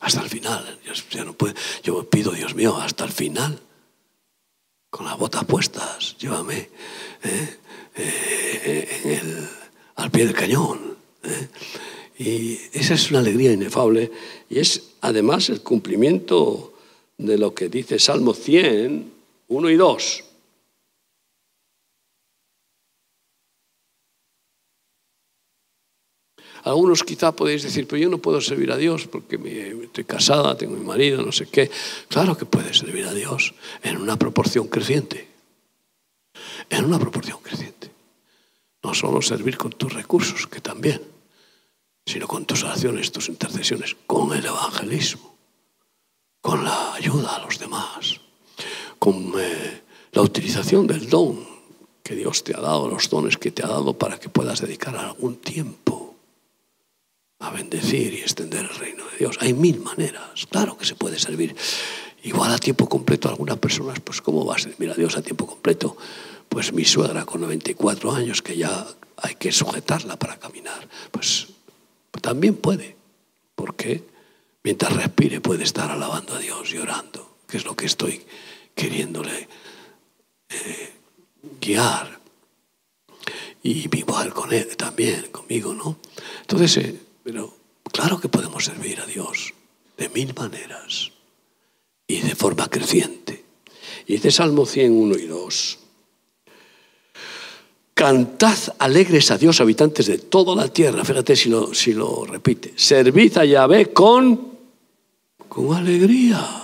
Hasta el final. Yo, no yo pido, Dios mío, hasta el final. Con las botas puestas, llévame ¿eh? Eh, en el al pie del cañón. ¿eh? Y esa es una alegría inefable y es además el cumplimiento de lo que dice Salmo 100, 1 y 2. Algunos quizá podéis decir, pero yo no puedo servir a Dios porque estoy casada, tengo mi marido, no sé qué. Claro que puedes servir a Dios en una proporción creciente. En una proporción creciente. No solo servir con tus recursos, que también, sino con tus oraciones, tus intercesiones, con el evangelismo, con la ayuda a los demás, con eh, la utilización del don que Dios te ha dado, los dones que te ha dado para que puedas dedicar algún tiempo a bendecir y extender el reino de Dios. Hay mil maneras, claro que se puede servir. Igual a tiempo completo a algunas personas, pues ¿cómo va a servir a Dios a tiempo completo? Pues mi suegra con 94 años, que ya hay que sujetarla para caminar, pues, también puede, porque mientras respire puede estar alabando a Dios y orando, que es lo que estoy queriéndole eh, guiar. Y mi con él también, conmigo, ¿no? Entonces, eh, pero claro que podemos servir a Dios de mil maneras y de forma creciente. Y dice Salmo 100, 1 y 2. Cantad alegres a Dios, habitantes de toda la tierra. Fíjate si lo, repite. Servid a Yahvé con, con alegría.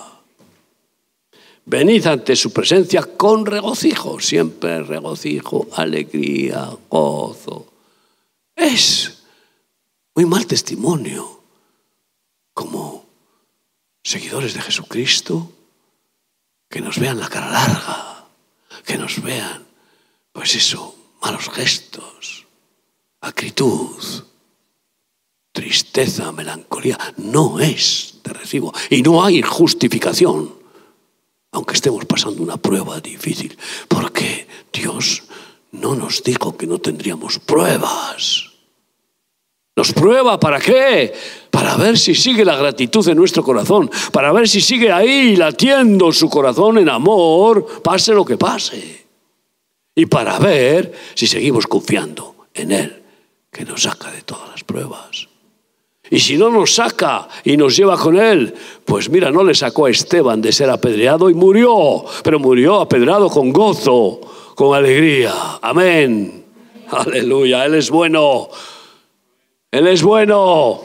Venid ante su presencia con regocijo, siempre regocijo, alegría, gozo. Es muy mal testimonio como seguidores de Jesucristo, que nos vean la cara larga, que nos vean, pues eso, malos gestos, acritud, tristeza, melancolía, no es de recibo y no hay justificación, aunque estemos pasando una prueba difícil, porque Dios no nos dijo que no tendríamos pruebas. Nos prueba para qué? Para ver si sigue la gratitud en nuestro corazón, para ver si sigue ahí latiendo su corazón en amor, pase lo que pase. Y para ver si seguimos confiando en Él, que nos saca de todas las pruebas. Y si no nos saca y nos lleva con Él, pues mira, no le sacó a Esteban de ser apedreado y murió, pero murió apedrado con gozo, con alegría. Amén. Aleluya, Él es bueno. Él es bueno.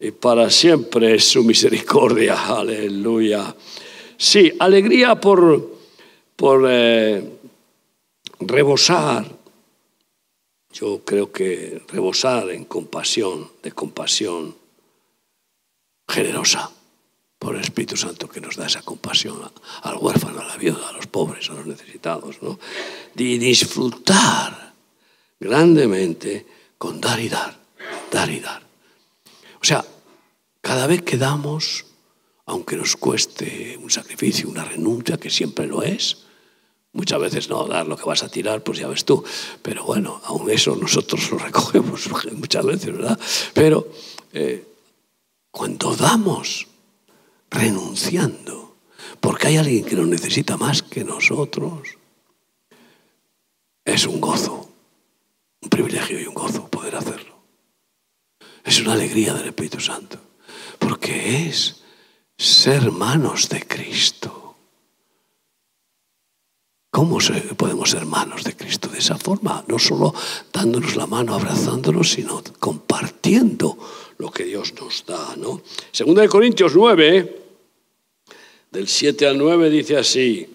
Y para siempre es su misericordia. Aleluya. Sí, alegría por, por eh, rebosar yo creo que rebosar en compasión, de compasión generosa por el Espíritu Santo que nos da esa compasión al huérfano, a la viuda, a los pobres, a los necesitados, ¿no? Y disfrutar grandemente con dar y dar, dar y dar. O sea, cada vez que damos, aunque nos cueste un sacrificio, una renuncia, que siempre lo es, Muchas veces no, dar lo que vas a tirar, pues ya ves tú. Pero bueno, aún eso nosotros lo recogemos muchas veces, ¿verdad? Pero eh, cuando damos, renunciando, porque hay alguien que nos necesita más que nosotros, es un gozo, un privilegio y un gozo poder hacerlo. Es una alegría del Espíritu Santo, porque es ser manos de Cristo. ¿Cómo podemos ser manos de Cristo de esa forma? No solo dándonos la mano, abrazándonos, sino compartiendo lo que Dios nos da. ¿no? Segunda de Corintios 9, del 7 al 9, dice así.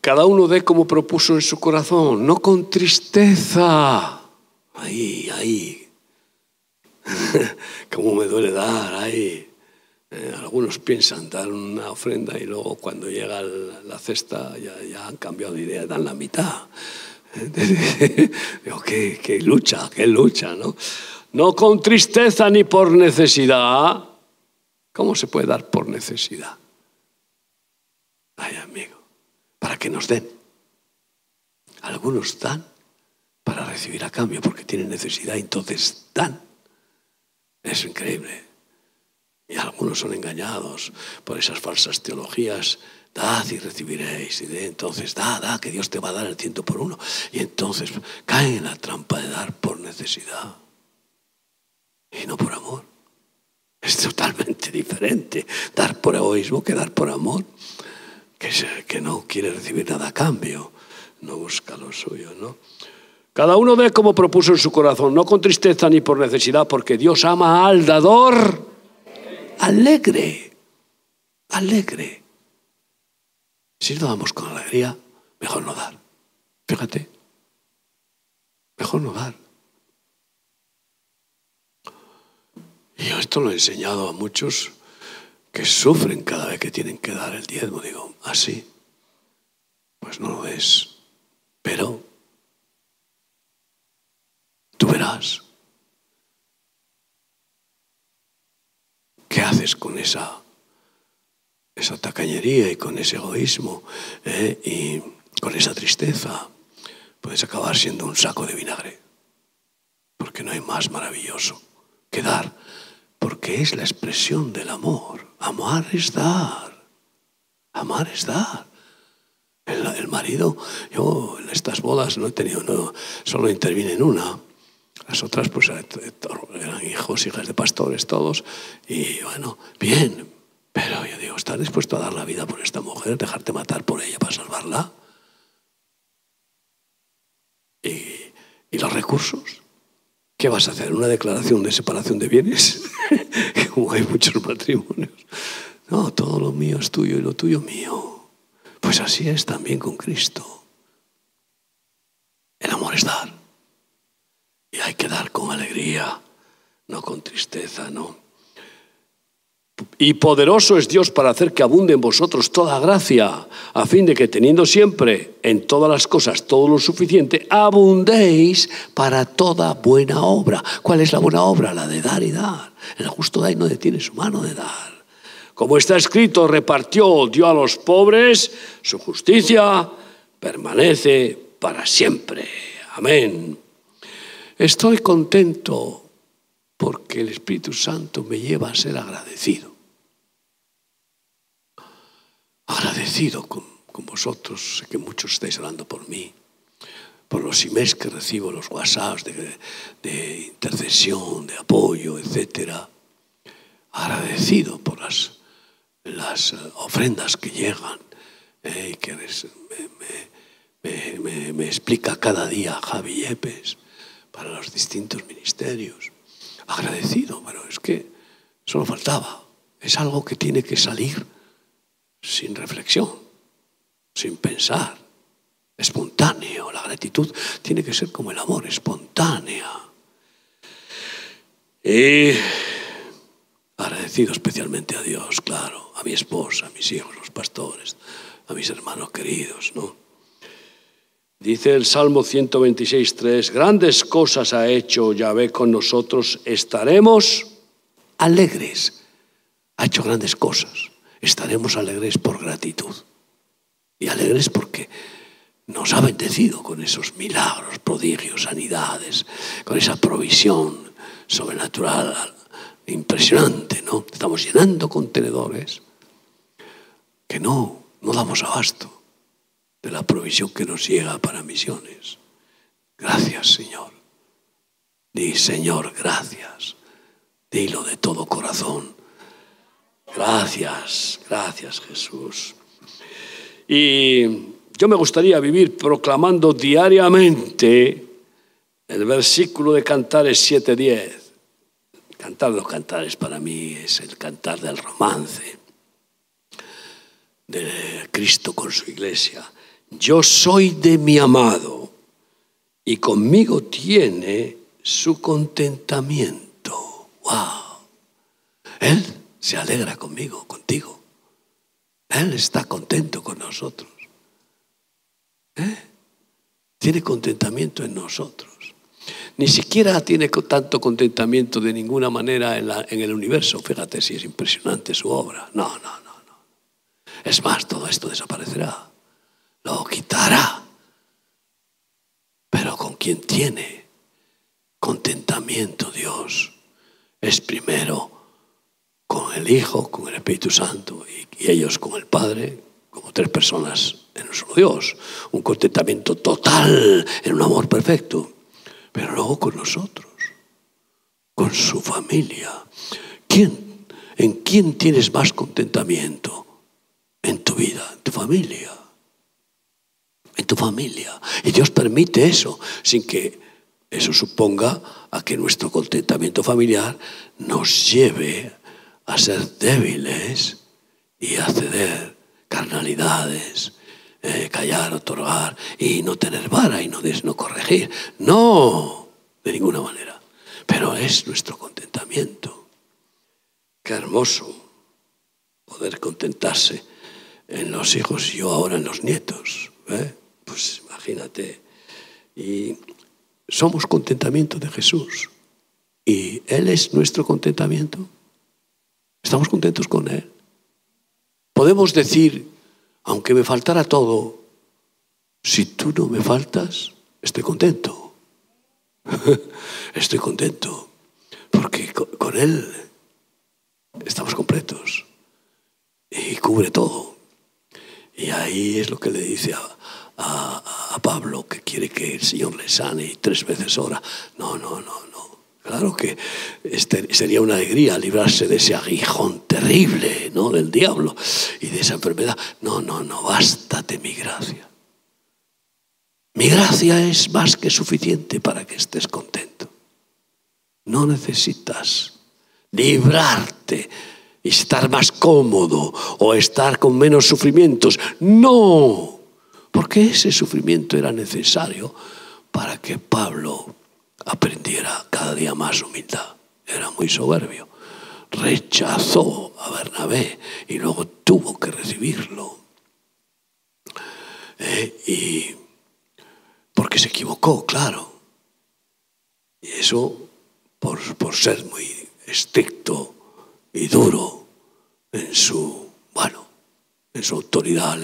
Cada uno dé como propuso en su corazón, no con tristeza. Ahí, ahí. Cómo me duele dar, ahí eh, algunos piensan dar una ofrenda y luego cuando llega la cesta ya, han cambiado de idea, dan la mitad. Digo, qué, qué lucha, qué lucha, ¿no? No con tristeza ni por necesidad. ¿Cómo se puede dar por necesidad? Ay, amigo, para que nos den. Algunos dan para recibir a cambio porque tienen necesidad, entonces dan. Es increíble. Y algunos son engañados por esas falsas teologías. Dad y recibiréis. Y de entonces, da, da, que Dios te va a dar el ciento por uno. Y entonces caen en la trampa de dar por necesidad. Y no por amor. Es totalmente diferente dar por egoísmo que dar por amor. Que, que no quiere recibir nada a cambio. No busca lo suyo, ¿no? Cada uno ve como propuso en su corazón, no con tristeza ni por necesidad, porque Dios ama al dador alegre, alegre. Si no damos con alegría, mejor no dar. Fíjate, mejor no dar. Y esto lo he enseñado a muchos que sufren cada vez que tienen que dar el diezmo. Digo, así, ¿Ah, pues no lo es. Pero tú verás ¿Qué haces con esa, esa tacañería y con ese egoísmo eh? y con esa tristeza? Puedes acabar siendo un saco de vinagre, porque no hay más maravilloso que dar, porque es la expresión del amor. Amar es dar, amar es dar. El, marido, yo en estas bodas no he tenido, no, solo intervine en una, las otras pues eh, eran hijos, hijas de pastores, todos. Y bueno, bien. Pero yo digo, ¿estás dispuesto a dar la vida por esta mujer, dejarte matar por ella para salvarla? ¿Y, los recursos? ¿Qué vas a hacer? ¿Una declaración de separación de bienes? Hay muchos matrimonios. No, todo lo mío es tuyo y lo tuyo mío. Pues así es también con Cristo. El amor es dar. Hay que dar con alegría, no con tristeza, ¿no? Y poderoso es Dios para hacer que abunde en vosotros toda gracia, a fin de que teniendo siempre en todas las cosas todo lo suficiente, abundéis para toda buena obra. ¿Cuál es la buena obra? La de dar y dar. El justo da y no detiene su mano de dar. Como está escrito, repartió, dio a los pobres, su justicia permanece para siempre. Amén. Estoy contento porque el Espíritu Santo me lleva a ser agradecido. Agradecido con, vosotros, sé que muchos estáis hablando por mí, por los emails que recibo, los WhatsApps de, intercesión, de apoyo, etc. Agradecido por las, las eh, ofrendas que llegan eh, y que me, me, explica cada día Javi Yepes para los distintos ministerios agradecido, pero es que solo faltaba. Es algo que tiene que salir sin reflexión, sin pensar, espontáneo. La gratitud tiene que ser como el amor, espontánea. Y agradecido especialmente a Dios, claro, a mi esposa, a mis hijos, los pastores, a mis hermanos queridos, ¿no? Dice el Salmo 126.3, grandes cosas ha hecho Yahvé con nosotros, estaremos alegres. Ha hecho grandes cosas, estaremos alegres por gratitud. Y alegres porque nos ha bendecido con esos milagros, prodigios, sanidades, con esa provisión sobrenatural impresionante, ¿no? Estamos llenando contenedores que no, no damos abasto de la provisión que nos llega para misiones. Gracias, Señor. Di, Señor, gracias. Dilo de todo corazón. Gracias, gracias, Jesús. Y yo me gustaría vivir proclamando diariamente el versículo de Cantares 7:10. Cantar los cantares para mí es el cantar del romance de Cristo con su iglesia yo soy de mi amado y conmigo tiene su contentamiento. ¡Wow! Él se alegra conmigo, contigo. Él está contento con nosotros. ¿Eh? Tiene contentamiento en nosotros. Ni siquiera tiene tanto contentamiento de ninguna manera en, en el universo. Fíjate si es impresionante su obra. No, no, no, no. Es más, todo esto desaparecerá lo quitará. Pero con quien tiene contentamiento Dios es primero con el Hijo, con el Espíritu Santo y, ellos con el Padre, como tres personas en un solo Dios. Un contentamiento total, en un amor perfecto. Pero luego con nosotros, con su familia. ¿Quién? ¿En quién tienes más contentamiento? En tu vida, en tu familia en tu familia. Y Dios permite eso sin que eso suponga a que nuestro contentamiento familiar nos lleve a ser débiles y a ceder carnalidades, eh, callar, otorgar y no tener vara y no, no corregir. No, de ninguna manera. Pero es nuestro contentamiento. Qué hermoso poder contentarse en los hijos y yo ahora en los nietos. ¿eh? Pues imagínate. Y somos contentamiento de Jesús. Y Él es nuestro contentamiento. Estamos contentos con Él. Podemos decir, aunque me faltara todo, si tú no me faltas, estoy contento. estoy contento. Porque con Él estamos completos. Y cubre todo. Y ahí es lo que le dice a, a, Pablo que quiere que el Señor le sane tres veces ora. No, no, no, no. Claro que este, sería una alegría librarse de ese aguijón terrible, ¿no? Del diablo y de esa enfermedad. No, no, no, bástate mi gracia. Mi gracia es más que suficiente para que estés contento. No necesitas librarte y estar más cómodo o estar con menos sufrimientos. No, porque ese sufrimiento era necesario para que Pablo aprendiera cada día más humildad. Era muy soberbio. Rechazó a Bernabé y luego tuvo que recibirlo. Eh, y porque se equivocó, claro. Y eso por, por ser muy estricto y duro en su, bueno, en su autoridad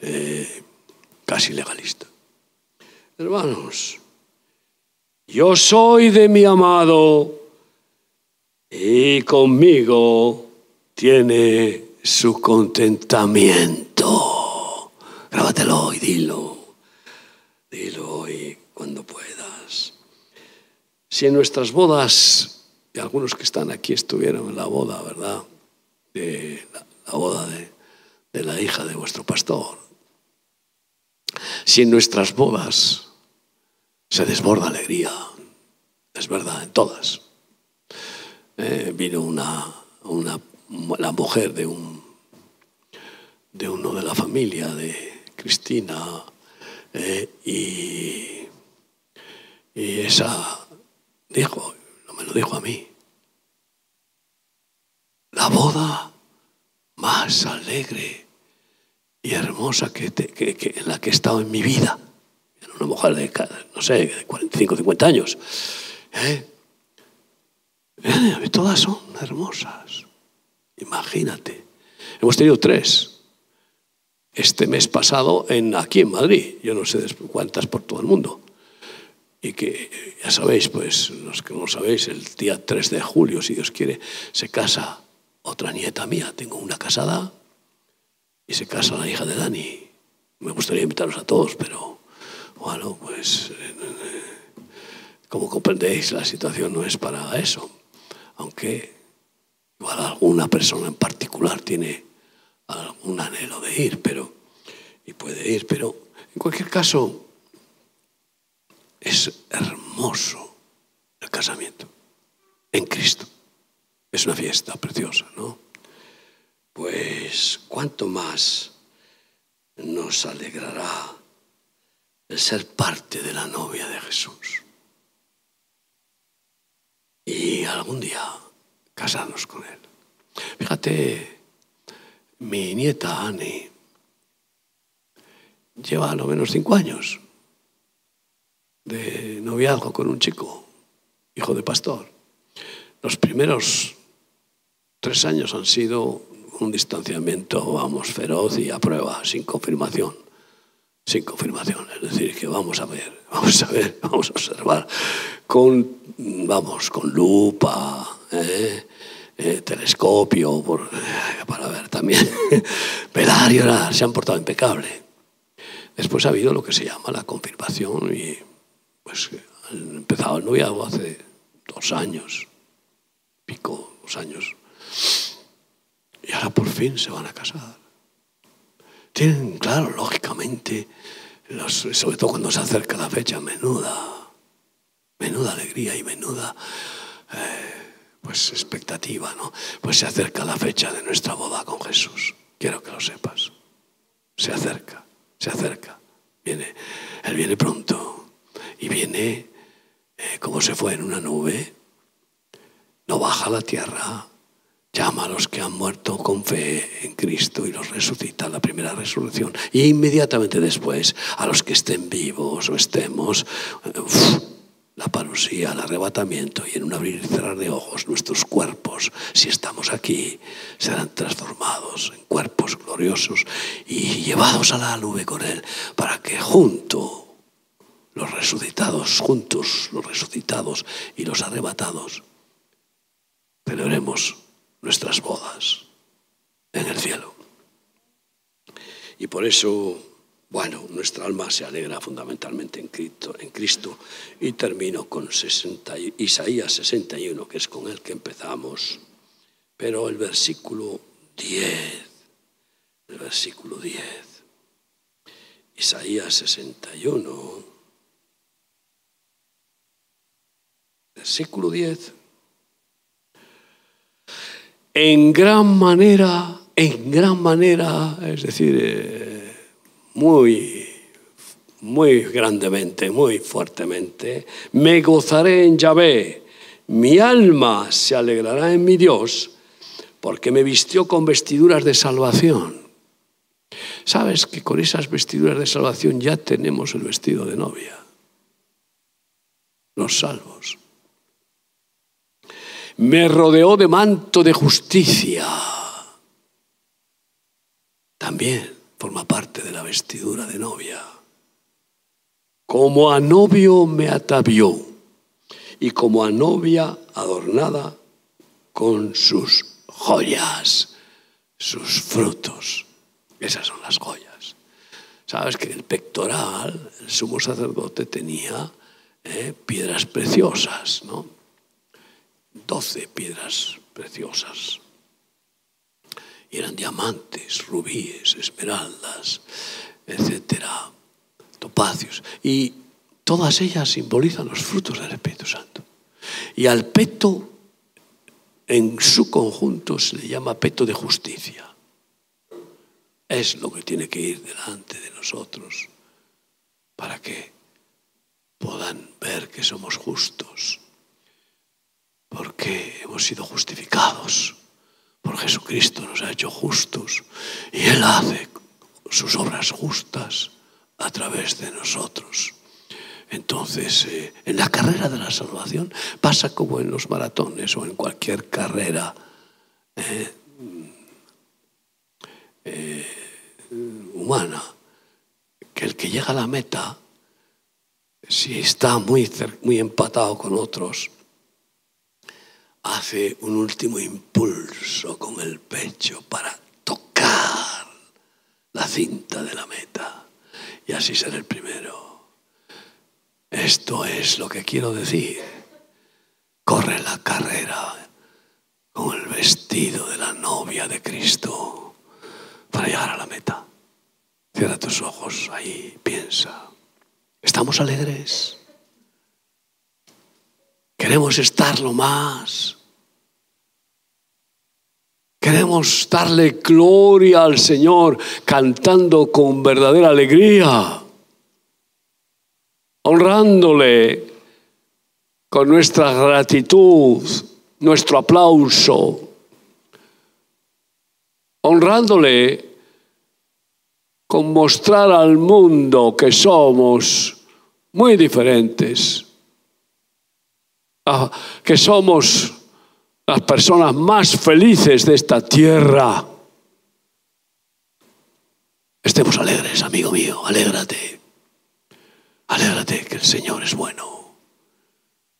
eh, casi legalista. Hermanos, yo soy de mi amado y conmigo tiene su contentamiento. Grábatelo y dilo, dilo hoy cuando puedas. Si en nuestras bodas y algunos que están aquí estuvieron en la boda, ¿verdad? De la, boda de, de la hija de vuestro pastor. Si en nuestras bodas se desborda alegría, es verdad, en todas. Eh, vino una, la mujer de, un, de uno de la familia de Cristina eh, y, esa dijo, me lo dijo a mí. La boda más alegre y hermosa que, en la que he estado en mi vida. Era una mujer de, no sé, de 45, 50 años. ¿Eh? ¿Eh? Todas son hermosas. Imagínate. Hemos tenido tres. Este mes pasado en, aquí en Madrid. Yo no sé cuántas por todo el mundo y que ya sabéis, pues los que no sabéis, el día 3 de julio, si Dios quiere, se casa otra nieta mía. Tengo una casada y se casa la hija de Dani. Me gustaría invitaros a todos, pero bueno, pues como comprendéis, la situación no es para eso. Aunque igual alguna persona en particular tiene algún anhelo de ir, pero y puede ir, pero en cualquier caso es hermoso el casamiento en Cristo. Es una fiesta preciosa, ¿no? Pues cuánto más nos alegrará el ser parte de la novia de Jesús. Y algún día casarnos con Él. Fíjate, mi nieta Annie lleva lo menos cinco años de noviazgo con un chico, hijo de pastor. Los primeros tres años han sido un distanciamiento, vamos, feroz y a prueba, sin confirmación. Sin confirmación, es decir, que vamos a ver, vamos a ver, vamos a observar con, vamos, con lupa, ¿eh? Eh, telescopio, para ver también, velar y orar, se han portado impecable. Después ha habido lo que se llama la confirmación y pues han empezado el noviazgo hace dos años, pico, dos años. Y ahora por fin se van a casar. Tienen, claro, lógicamente, sobre todo cuando se acerca la fecha, menuda, menuda alegría y menuda eh, pues expectativa, ¿no? Pues se acerca la fecha de nuestra boda con Jesús. Quiero que lo sepas. Se acerca, se acerca. Viene, Él viene pronto y viene eh, como se fue en una nube, no baja la tierra, llama a los que han muerto con fe en Cristo y los resucita, la primera resurrección. Y inmediatamente después, a los que estén vivos o estemos, la parusía, el arrebatamiento y en un abrir y cerrar de ojos nuestros cuerpos, si estamos aquí, serán transformados en cuerpos gloriosos y llevados a la nube con Él para que junto los resucitados juntos, los resucitados y los arrebatados, celebremos nuestras bodas en el cielo. Y por eso, bueno, nuestra alma se alegra fundamentalmente en Cristo. En Cristo y termino con Isaías 61, que es con el que empezamos. Pero el versículo 10, el versículo 10, Isaías 61 versículo 10. En gran manera, en gran manera, es decir, eh, muy, muy grandemente, muy fuertemente, me gozaré en Yahvé, mi alma se alegrará en mi Dios, porque me vistió con vestiduras de salvación. Sabes que con esas vestiduras de salvación ya tenemos el vestido de novia, los salvos me rodeó de manto de justicia. También forma parte de la vestidura de novia. Como a novio me atavió y como a novia adornada con sus joyas, sus frutos. Esas son las joyas. Sabes que el pectoral, el sumo sacerdote tenía eh, piedras preciosas, ¿no? Doce piedras preciosas. Y eran diamantes, rubíes, esmeraldas, etcétera, topacios. Y todas ellas simbolizan los frutos del Espíritu Santo. Y al peto, en su conjunto, se le llama peto de justicia. Es lo que tiene que ir delante de nosotros para que puedan ver que somos justos porque hemos sido justificados. Por Jesucristo nos ha hecho justos y Él hace sus obras justas a través de nosotros. Entonces, eh, en la carrera de la salvación pasa como en los maratones o en cualquier carrera eh, eh, humana, que el que llega a la meta, si está muy, muy empatado con otros, hace un último impulso con el pecho para tocar la cinta de la meta y así ser el primero. Esto es lo que quiero decir. Corre la carrera con el vestido de la novia de Cristo para llegar a la meta. Cierra tus ojos ahí, piensa. ¿Estamos alegres? Queremos estarlo más. Queremos darle gloria al Señor cantando con verdadera alegría, honrándole con nuestra gratitud, nuestro aplauso, honrándole con mostrar al mundo que somos muy diferentes que somos las personas más felices de esta tierra. Estemos alegres, amigo mío, alégrate. Alégrate que el Señor es bueno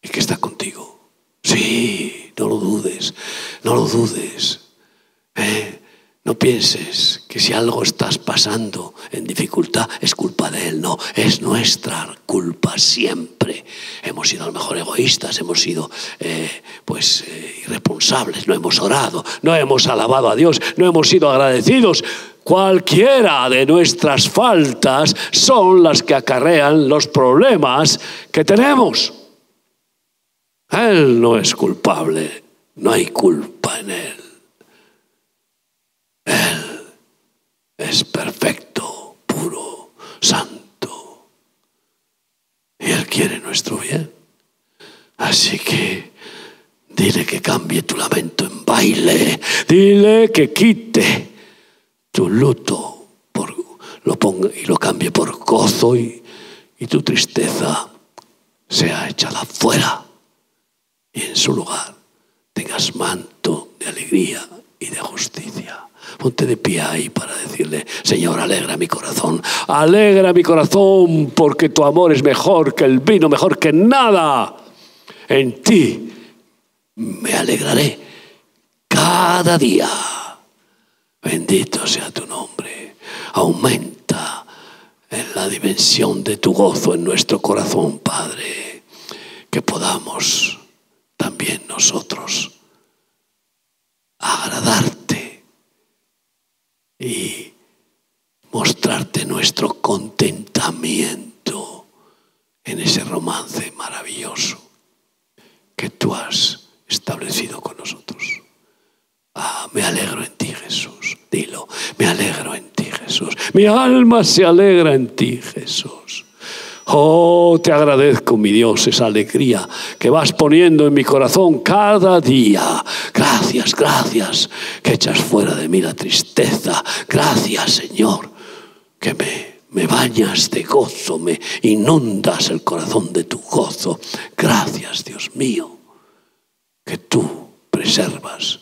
y que está contigo. Sí, no lo dudes, no lo dudes. ¿Eh? No pienses que si algo estás pasando en dificultad es culpa de Él, no, es nuestra culpa siempre. Hemos sido a lo mejor egoístas, hemos sido eh, pues eh, irresponsables, no hemos orado, no hemos alabado a Dios, no hemos sido agradecidos. Cualquiera de nuestras faltas son las que acarrean los problemas que tenemos. Él no es culpable, no hay culpa en Él. Es perfecto, puro, santo. Y Él quiere nuestro bien. Así que dile que cambie tu lamento en baile. Dile que quite tu luto por, lo ponga, y lo cambie por gozo y, y tu tristeza sea echada fuera. Y en su lugar tengas manto de alegría y de justicia. Ponte de pie ahí para decirle, Señor, alegra mi corazón, alegra mi corazón porque tu amor es mejor que el vino, mejor que nada. En ti me alegraré cada día. Bendito sea tu nombre. Aumenta en la dimensión de tu gozo en nuestro corazón, Padre, que podamos también nosotros agradarte y mostrarte nuestro contentamiento en ese romance maravilloso que tú has establecido con nosotros. Ah, me alegro en ti, Jesús. Dilo, me alegro en ti, Jesús. Mi alma se alegra en ti, Jesús. Oh, te agradezco, mi Dios, esa alegría que vas poniendo en mi corazón cada día. Gracias, gracias, que echas fuera de mí la tristeza. Gracias, Señor, que me, me bañas de gozo, me inundas el corazón de tu gozo. Gracias, Dios mío, que tú preservas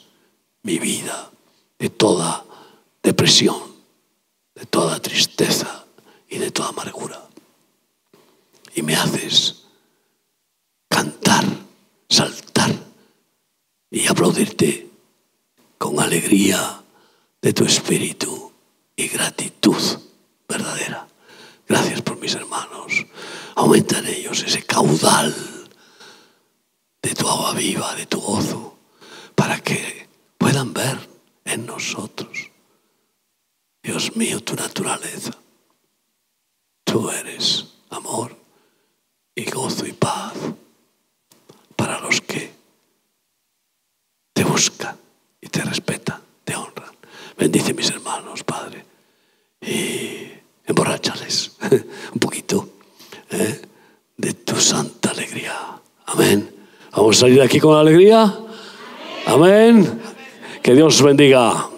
mi vida de toda depresión, de toda tristeza y de toda amargura y me haces cantar, saltar y aplaudirte con alegría de tu espíritu y gratitud verdadera. Gracias por mis hermanos. Aumenta en ellos ese caudal de tu agua viva, de tu gozo, para que puedan ver en nosotros, Dios mío, tu naturaleza. Tú eres amor y gozo y paz para los que te buscan y te respetan, te honran. Bendice mis hermanos, Padre, y emborráchales un poquito ¿eh? de tu santa alegría. Amén. Vamos a salir de aquí con alegría. Amén. Que Dios bendiga.